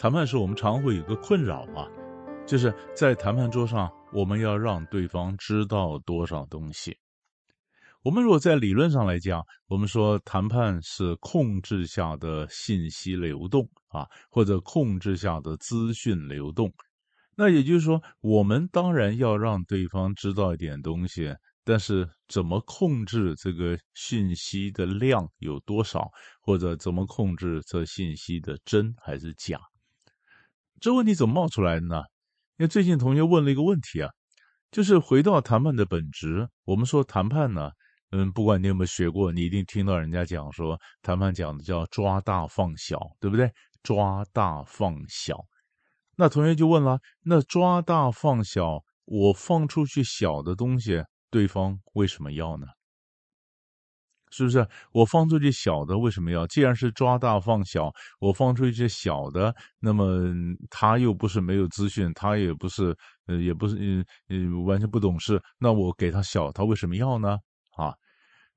谈判时我们常会有个困扰嘛，就是在谈判桌上，我们要让对方知道多少东西。我们如果在理论上来讲，我们说谈判是控制下的信息流动啊，或者控制下的资讯流动。那也就是说，我们当然要让对方知道一点东西。但是怎么控制这个信息的量有多少，或者怎么控制这信息的真还是假？这问题怎么冒出来的呢？因为最近同学问了一个问题啊，就是回到谈判的本质。我们说谈判呢，嗯，不管你有没有学过，你一定听到人家讲说，谈判讲的叫抓大放小，对不对？抓大放小。那同学就问了，那抓大放小，我放出去小的东西。对方为什么要呢？是不是我放出去小的为什么要？既然是抓大放小，我放出一些小的，那么他又不是没有资讯，他也不是呃，也不是嗯嗯、完全不懂事，那我给他小，他为什么要呢？啊，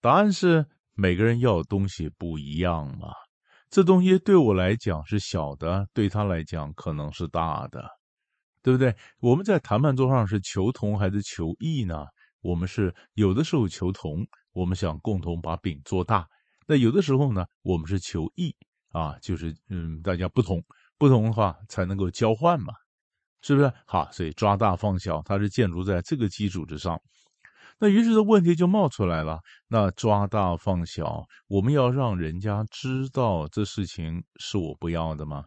答案是每个人要的东西不一样嘛。这东西对我来讲是小的，对他来讲可能是大的，对不对？我们在谈判桌上是求同还是求异呢？我们是有的时候求同，我们想共同把饼做大；那有的时候呢，我们是求异啊，就是嗯，大家不同，不同的话才能够交换嘛，是不是？好，所以抓大放小，它是建筑在这个基础之上。那于是这问题就冒出来了：那抓大放小，我们要让人家知道这事情是我不要的吗？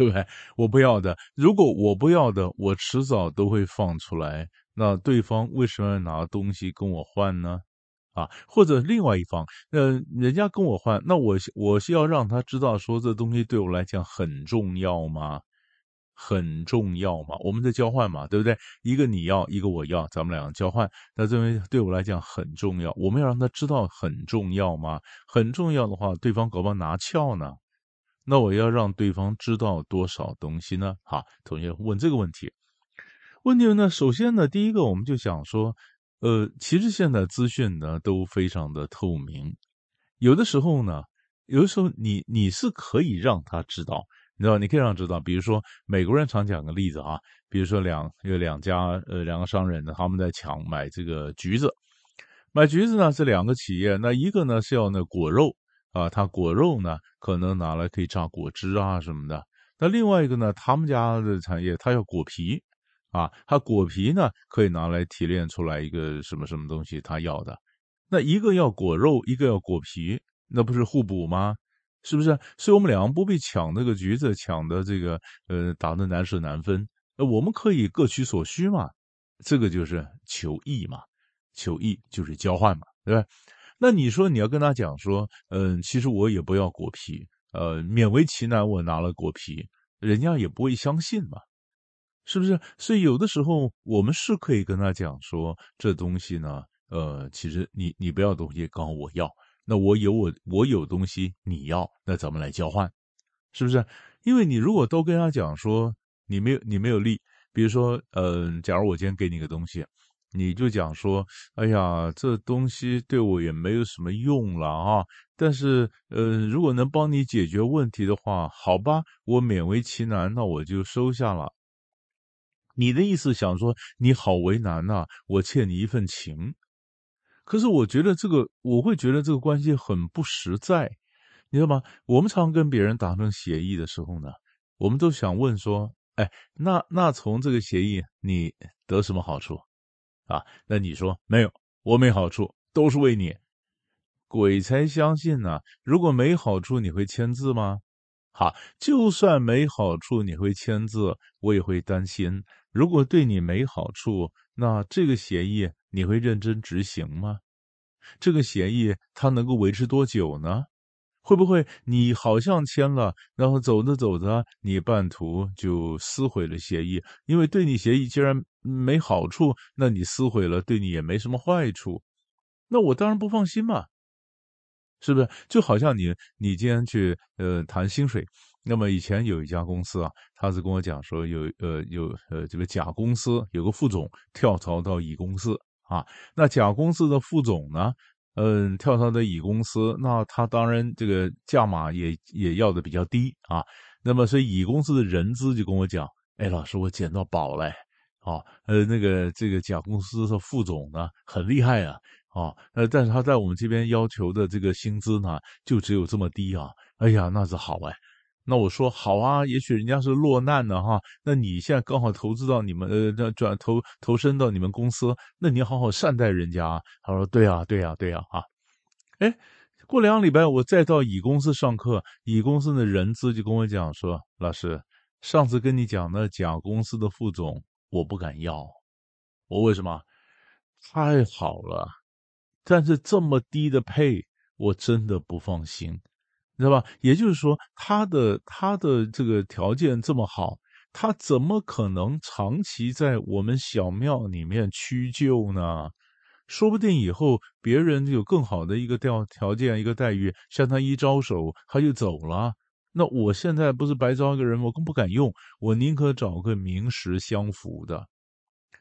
对不对？我不要的，如果我不要的，我迟早都会放出来。那对方为什么要拿东西跟我换呢？啊，或者另外一方，呃，人家跟我换，那我我是要让他知道说这东西对我来讲很重要吗？很重要吗？我们在交换嘛，对不对？一个你要，一个我要，咱们两个交换。那这东西对我来讲很重要，我们要让他知道很重要吗？很重要的话，对方搞不好拿翘呢。那我要让对方知道多少东西呢？好，同学问这个问题。问题呢？首先呢，第一个我们就想说，呃，其实现在资讯呢都非常的透明，有的时候呢，有的时候你你是可以让他知道，你知道，你可以让他知道，比如说美国人常讲个例子啊，比如说两有两家呃两个商人呢，他们在抢买这个橘子，买橘子呢是两个企业，那一个呢是要那果肉啊，他果肉呢可能拿来可以榨果汁啊什么的，那另外一个呢，他们家的产业他要果皮。啊，它果皮呢可以拿来提炼出来一个什么什么东西，他要的。那一个要果肉，一个要果皮，那不是互补吗？是不是？所以我们两个不必抢那个橘子，抢的这个呃打的难舍难分。那我们可以各取所需嘛，这个就是求异嘛，求异就是交换嘛，对吧？那你说你要跟他讲说，嗯、其实我也不要果皮，呃，勉为其难我拿了果皮，人家也不会相信嘛。是不是？所以有的时候我们是可以跟他讲说，这东西呢，呃，其实你你不要东西，刚好我要，那我有我我有东西你要，那咱们来交换，是不是？因为你如果都跟他讲说，你没有你没有利，比如说，嗯、假如我今天给你个东西，你就讲说，哎呀，这东西对我也没有什么用了啊，但是，呃，如果能帮你解决问题的话，好吧，我勉为其难，那我就收下了。你的意思想说你好为难呐，我欠你一份情，可是我觉得这个我会觉得这个关系很不实在，你知道吗？我们常跟别人达成协议的时候呢，我们都想问说，哎，那那从这个协议你得什么好处啊？那你说没有，我没好处，都是为你，鬼才相信呢！如果没好处，你会签字吗？好，就算没好处，你会签字，我也会担心。如果对你没好处，那这个协议你会认真执行吗？这个协议它能够维持多久呢？会不会你好像签了，然后走着走着，你半途就撕毁了协议？因为对你协议既然没好处，那你撕毁了，对你也没什么坏处，那我当然不放心嘛，是不是？就好像你你今天去呃谈薪水，那么以前有一家公司啊，他是跟我讲说有呃有呃这个甲公司有个副总跳槽到乙公司啊，那甲公司的副总呢？嗯，跳槽的乙公司，那他当然这个价码也也要的比较低啊。那么，所以乙公司的人资就跟我讲：“哎，老师，我捡到宝了，啊，呃，那个这个甲公司的副总呢，很厉害啊，啊，呃，但是他在我们这边要求的这个薪资呢，就只有这么低啊。哎呀，那是好哎。”那我说好啊，也许人家是落难了哈。那你现在刚好投资到你们呃，转投投身到你们公司，那你好好善待人家。他说对啊，对啊，对啊啊。哎，过两礼拜我再到乙公司上课，乙公司的人资就跟我讲说，老师，上次跟你讲的甲公司的副总，我不敢要。我为什么？太好了，但是这么低的配，我真的不放心。你知道吧？也就是说，他的他的这个条件这么好，他怎么可能长期在我们小庙里面屈就呢？说不定以后别人有更好的一个条条件、一个待遇，向他一招手，他就走了。那我现在不是白招一个人，我更不敢用。我宁可找个名实相符的。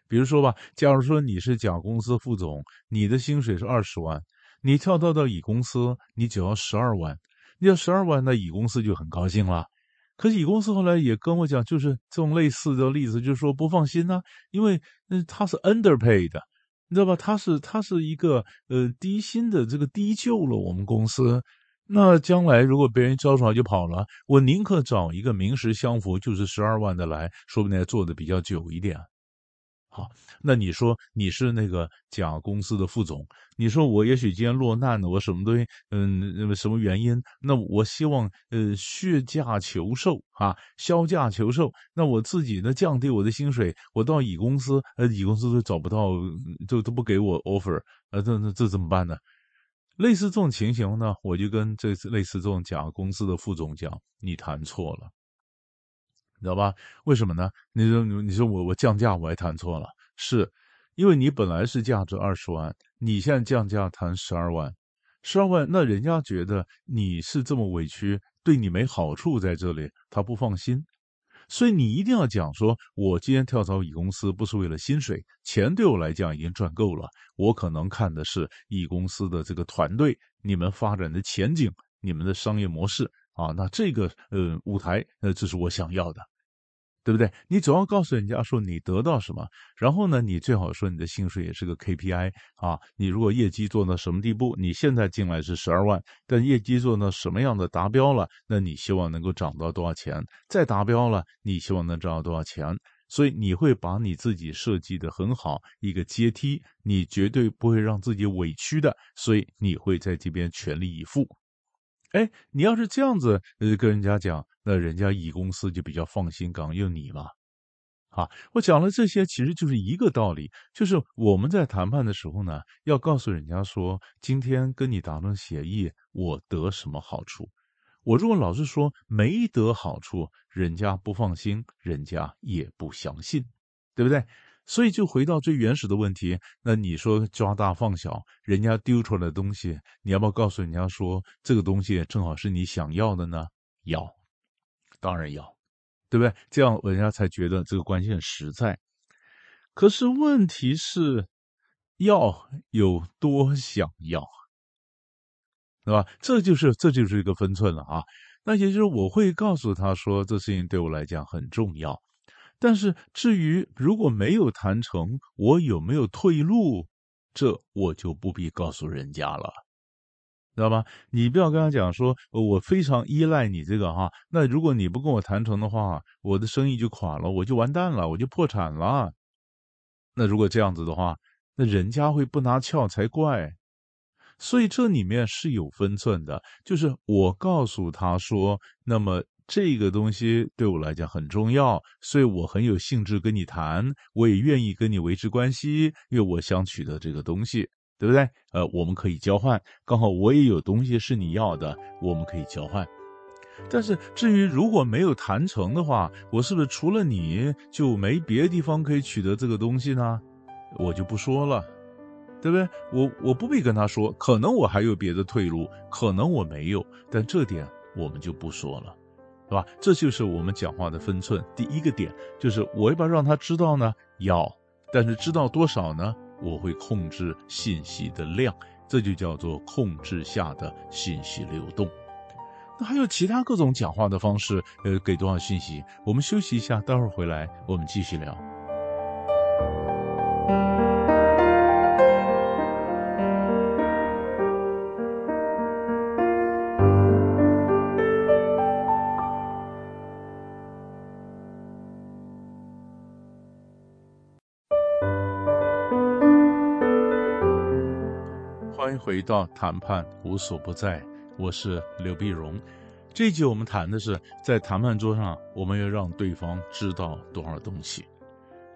比如说吧，假如说你是甲公司副总，你的薪水是二十万，你跳到到乙公司，你只要十二万。你要十二万，那乙公司就很高兴了。可是乙公司后来也跟我讲，就是这种类似的例子，就是说不放心呢、啊，因为嗯他是 underpaid 的，你知道吧？他是他是一个呃低薪的这个低就了我们公司。那将来如果别人招出来就跑了，我宁可找一个名实相符，就是十二万的来，说不定还做的比较久一点。好，那你说你是那个甲公司的副总，你说我也许今天落难了，我什么东西，嗯，什么原因？那我希望呃削价求售啊，削价求售。那我自己呢降低我的薪水，我到乙公司，呃，乙公司都找不到，都都不给我 offer，呃，这这这怎么办呢？类似这种情形呢，我就跟这类似这种甲公司的副总讲，你谈错了。你知道吧？为什么呢？你说，你说我我降价我还谈错了，是因为你本来是价值二十万，你现在降价谈十二万，十二万，那人家觉得你是这么委屈，对你没好处在这里，他不放心，所以你一定要讲说，我今天跳槽乙公司不是为了薪水，钱对我来讲已经赚够了，我可能看的是乙公司的这个团队，你们发展的前景，你们的商业模式。啊，那这个呃舞台，呃，这是我想要的，对不对？你总要告诉人家说你得到什么，然后呢，你最好说你的薪水也是个 KPI 啊。你如果业绩做到什么地步，你现在进来是十二万，但业绩做到什么样的达标了，那你希望能够涨到多少钱？再达标了，你希望能涨到多少钱？所以你会把你自己设计得很好，一个阶梯，你绝对不会让自己委屈的，所以你会在这边全力以赴。哎，你要是这样子呃跟人家讲，那人家乙公司就比较放心，敢用你嘛。啊，我讲了这些，其实就是一个道理，就是我们在谈判的时候呢，要告诉人家说，今天跟你达成协议，我得什么好处？我如果老是说没得好处，人家不放心，人家也不相信，对不对？所以就回到最原始的问题，那你说抓大放小，人家丢出来的东西，你要不要告诉人家说这个东西正好是你想要的呢？要，当然要，对不对？这样人家才觉得这个关系很实在。可是问题是，要有多想要，对吧？这就是这就是一个分寸了啊。那也就是我会告诉他说，这事情对我来讲很重要。但是至于如果没有谈成，我有没有退路，这我就不必告诉人家了，知道吧？你不要跟他讲说，我非常依赖你这个哈，那如果你不跟我谈成的话，我的生意就垮了，我就完蛋了，我就破产了。那如果这样子的话，那人家会不拿翘才怪。所以这里面是有分寸的，就是我告诉他说，那么。这个东西对我来讲很重要，所以我很有兴致跟你谈，我也愿意跟你维持关系，因为我想取得这个东西。对不对？呃，我们可以交换，刚好我也有东西是你要的，我们可以交换。但是至于如果没有谈成的话，我是不是除了你就没别的地方可以取得这个东西呢？我就不说了，对不对？我我不必跟他说，可能我还有别的退路，可能我没有，但这点我们就不说了，是吧？这就是我们讲话的分寸。第一个点就是我要不要让他知道呢？要，但是知道多少呢？我会控制信息的量，这就叫做控制下的信息流动。那还有其他各种讲话的方式，呃，给多少信息？我们休息一下，待会儿回来我们继续聊。回到谈判无所不在。我是刘碧荣，这一集我们谈的是在谈判桌上，我们要让对方知道多少东西。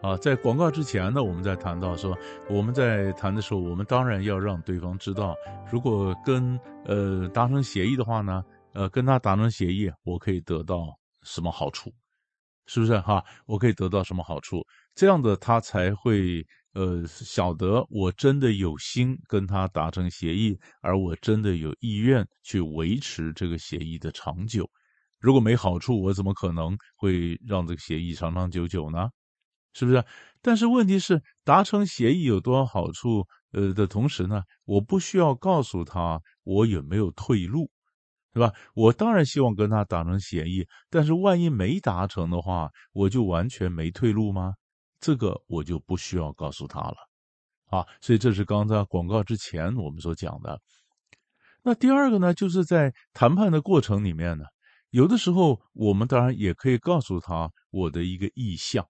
啊，在广告之前呢，我们在谈到说，我们在谈的时候，我们当然要让对方知道，如果跟呃达成协议的话呢，呃跟他达成协议，我可以得到什么好处，是不是哈？我可以得到什么好处？这样的他才会。呃，晓得我真的有心跟他达成协议，而我真的有意愿去维持这个协议的长久。如果没好处，我怎么可能会让这个协议长长久久呢？是不是？但是问题是，达成协议有多少好处？呃的同时呢，我不需要告诉他我有没有退路，是吧？我当然希望跟他达成协议，但是万一没达成的话，我就完全没退路吗？这个我就不需要告诉他了，啊，所以这是刚才广告之前我们所讲的。那第二个呢，就是在谈判的过程里面呢，有的时候我们当然也可以告诉他我的一个意向，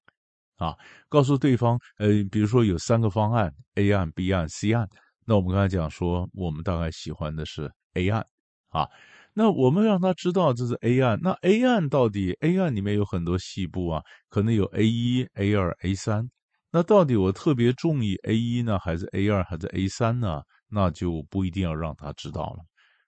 啊，告诉对方，呃，比如说有三个方案，A 案、B 案、C 案，那我们刚才讲说，我们大概喜欢的是 A 案，啊。那我们让他知道这是 A 案，那 A 案到底 A 案里面有很多细部啊，可能有 A 一、A 二、A 三，那到底我特别中意 A 一呢，还是 A 二，还是 A 三呢？那就不一定要让他知道了。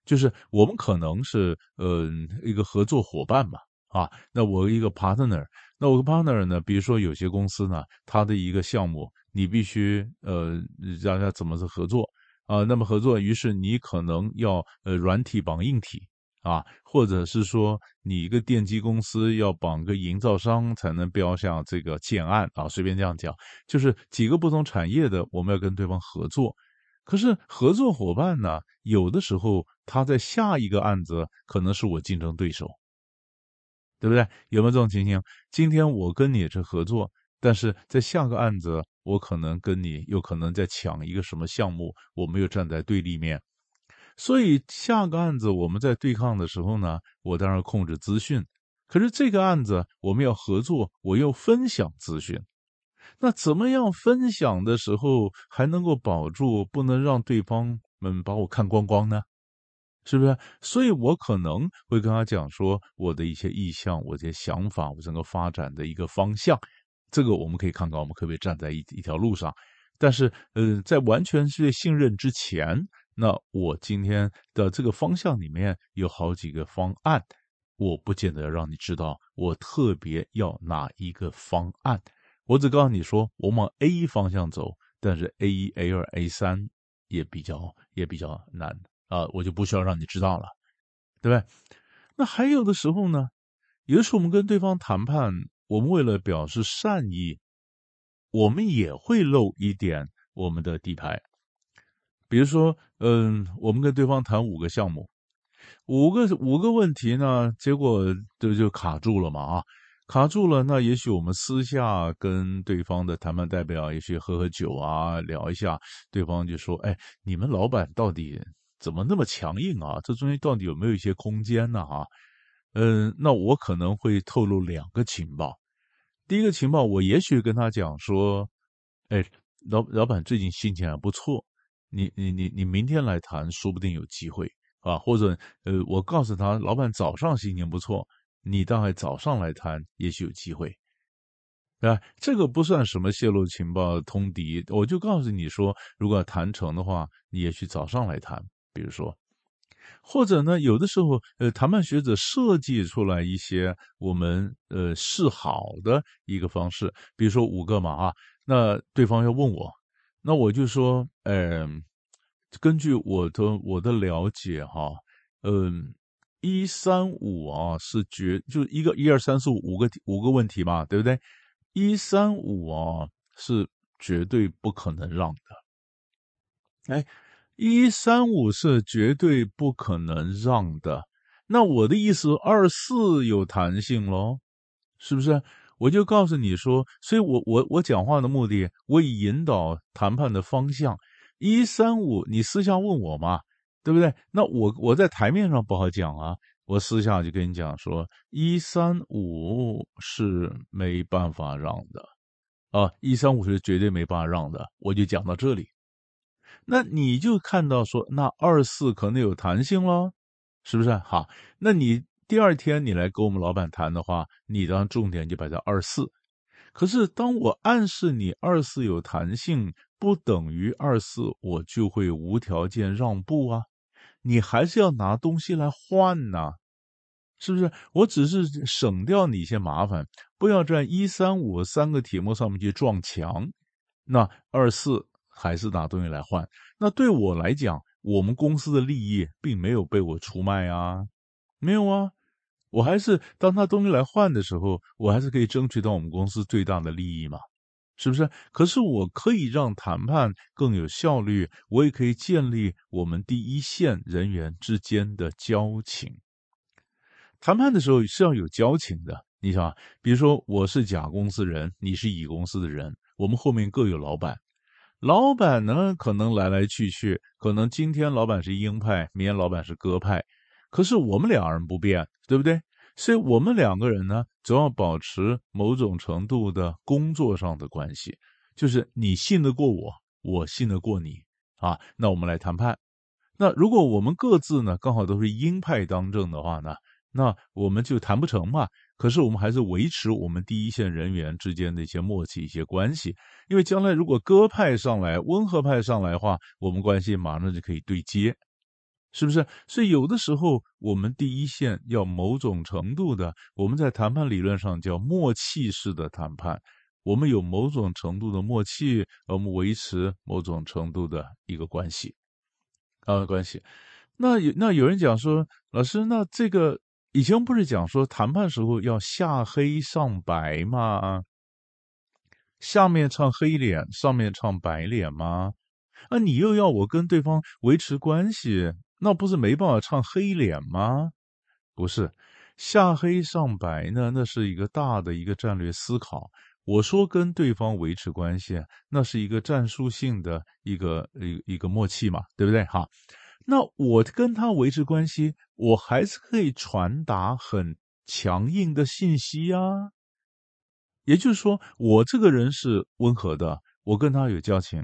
就是我们可能是呃一个合作伙伴嘛，啊，那我一个 partner，那我个 partner 呢，比如说有些公司呢，他的一个项目，你必须呃让他怎么是合作啊？那么合作，于是你可能要呃软体绑硬体。啊，或者是说你一个电机公司要绑个营造商才能标下这个建案啊，随便这样讲，就是几个不同产业的，我们要跟对方合作。可是合作伙伴呢，有的时候他在下一个案子可能是我竞争对手，对不对？有没有这种情形？今天我跟你是合作，但是在下个案子，我可能跟你有可能在抢一个什么项目，我们又站在对立面。所以下个案子我们在对抗的时候呢，我当然控制资讯。可是这个案子我们要合作，我要分享资讯。那怎么样分享的时候还能够保住，不能让对方们把我看光光呢？是不是？所以我可能会跟他讲说我的一些意向、我这些想法、我整个发展的一个方向。这个我们可以看看，我们可不可以站在一一条路上？但是，呃，在完全是信任之前。那我今天的这个方向里面有好几个方案，我不见得让你知道我特别要哪一个方案，我只告诉你说我往 A 方向走，但是 A 一、A 二、A 三也比较也比较难啊，我就不需要让你知道了，对不对？那还有的时候呢，有的时候我们跟对方谈判，我们为了表示善意，我们也会露一点我们的底牌。比如说，嗯，我们跟对方谈五个项目，五个五个问题呢，结果就就卡住了嘛啊，卡住了。那也许我们私下跟对方的谈判代表，也许喝喝酒啊，聊一下。对方就说：“哎，你们老板到底怎么那么强硬啊？这中间到底有没有一些空间呢？啊，嗯，那我可能会透露两个情报。第一个情报，我也许跟他讲说：，哎，老老板最近心情还不错。”你你你你明天来谈，说不定有机会啊！或者呃，我告诉他，老板早上心情不错，你大概早上来谈，也许有机会，啊，这个不算什么泄露情报通敌，我就告诉你说，如果要谈成的话，你也许早上来谈，比如说，或者呢，有的时候，呃，谈判学者设计出来一些我们呃示好的一个方式，比如说五个嘛啊，那对方要问我，那我就说，嗯、根据我的我的了解哈，嗯、呃。一三五啊，是绝就一个一二三四五五个五个问题嘛，对不对？一三五啊是绝对不可能让的。哎，一三五是绝对不可能让的。那我的意思，二四有弹性喽，是不是？我就告诉你说，所以我我我讲话的目的，我以引导谈判的方向。一三五，你私下问我嘛。对不对？那我我在台面上不好讲啊，我私下就跟你讲说，一三五是没办法让的，啊，一三五是绝对没办法让的，我就讲到这里。那你就看到说，那二四可能有弹性喽，是不是？好，那你第二天你来跟我们老板谈的话，你当重点就摆在二四。可是当我暗示你二四有弹性，不等于二四我就会无条件让步啊。你还是要拿东西来换呐，是不是？我只是省掉你一些麻烦，不要在一三五三个题目上面去撞墙。那二四还是拿东西来换。那对我来讲，我们公司的利益并没有被我出卖啊，没有啊，我还是当他东西来换的时候，我还是可以争取到我们公司最大的利益嘛。是不是？可是我可以让谈判更有效率，我也可以建立我们第一线人员之间的交情。谈判的时候是要有交情的，你想，比如说我是甲公司人，你是乙公司的人，我们后面各有老板，老板呢可能来来去去，可能今天老板是鹰派，明天老板是鸽派，可是我们两人不变，对不对？所以我们两个人呢，总要保持某种程度的工作上的关系，就是你信得过我，我信得过你啊。那我们来谈判。那如果我们各自呢，刚好都是鹰派当政的话呢，那我们就谈不成嘛。可是我们还是维持我们第一线人员之间的一些默契、一些关系，因为将来如果鸽派上来、温和派上来的话，我们关系马上就可以对接。是不是？所以有的时候，我们第一线要某种程度的，我们在谈判理论上叫默契式的谈判。我们有某种程度的默契，我们维持某种程度的一个关系，啊，关系。那有那有人讲说，老师，那这个以前不是讲说谈判时候要下黑上白吗？下面唱黑脸，上面唱白脸吗？啊，你又要我跟对方维持关系？那不是没办法唱黑脸吗？不是，下黑上白呢，那是一个大的一个战略思考。我说跟对方维持关系，那是一个战术性的一个一一个默契嘛，对不对？哈，那我跟他维持关系，我还是可以传达很强硬的信息啊。也就是说，我这个人是温和的，我跟他有交情。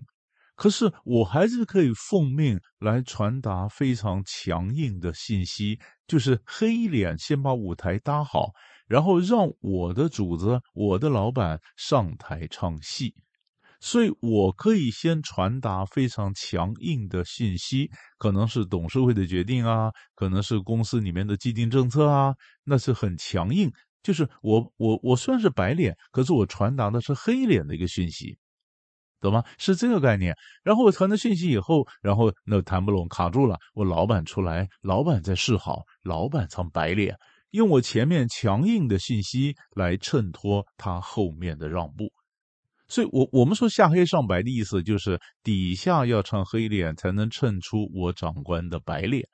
可是我还是可以奉命来传达非常强硬的信息，就是黑脸先把舞台搭好，然后让我的主子、我的老板上台唱戏。所以我可以先传达非常强硬的信息，可能是董事会的决定啊，可能是公司里面的既定政策啊，那是很强硬。就是我我我虽然是白脸，可是我传达的是黑脸的一个讯息。懂吗？是这个概念。然后我传了讯息以后，然后那谈不拢，卡住了。我老板出来，老板在示好，老板唱白脸，用我前面强硬的信息来衬托他后面的让步。所以，我我们说下黑上白的意思，就是底下要唱黑脸，才能衬出我长官的白脸，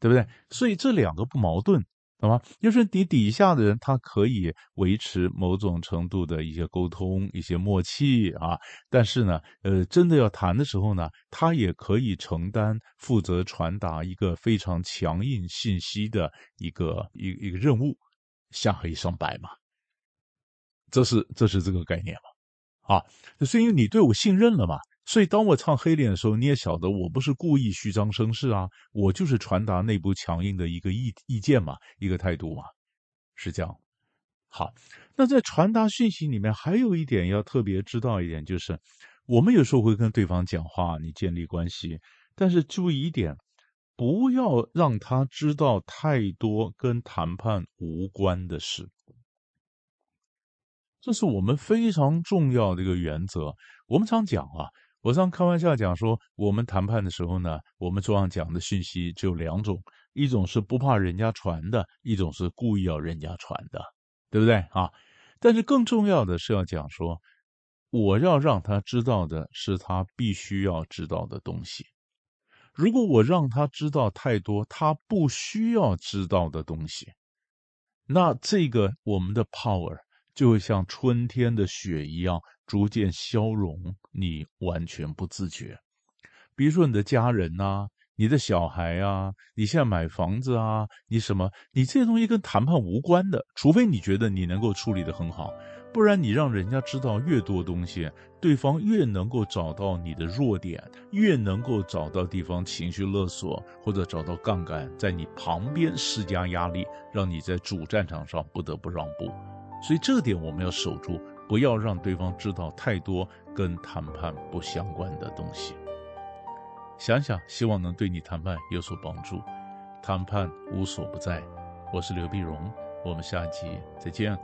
对不对？所以这两个不矛盾。懂吗？就是你底下的人，他可以维持某种程度的一些沟通、一些默契啊。但是呢，呃，真的要谈的时候呢，他也可以承担负责传达一个非常强硬信息的一个一一个任务，下黑上白嘛。这是这是这个概念嘛？啊，是因为你对我信任了嘛。所以，当我唱黑脸的时候，你也晓得我不是故意虚张声势啊，我就是传达内部强硬的一个意意见嘛，一个态度嘛，是这样。好，那在传达讯息里面，还有一点要特别知道一点，就是我们有时候会跟对方讲话，你建立关系，但是注意一点，不要让他知道太多跟谈判无关的事。这是我们非常重要的一个原则。我们常讲啊，我常开玩笑讲说，我们谈判的时候呢，我们桌上讲的讯息只有两种，一种是不怕人家传的，一种是故意要人家传的。对不对啊？但是更重要的是要讲说，我要让他知道的是他必须要知道的东西。如果我让他知道太多他不需要知道的东西，那这个我们的 power 就会像春天的雪一样逐渐消融，你完全不自觉。比如说你的家人呐。你的小孩啊，你现在买房子啊，你什么？你这些东西跟谈判无关的，除非你觉得你能够处理得很好，不然你让人家知道越多东西，对方越能够找到你的弱点，越能够找到地方情绪勒索，或者找到杠杆，在你旁边施加压力，让你在主战场上不得不让步。所以这点我们要守住，不要让对方知道太多跟谈判不相关的东西。想想，希望能对你谈判有所帮助。谈判无所不在，我是刘碧荣，我们下集再见。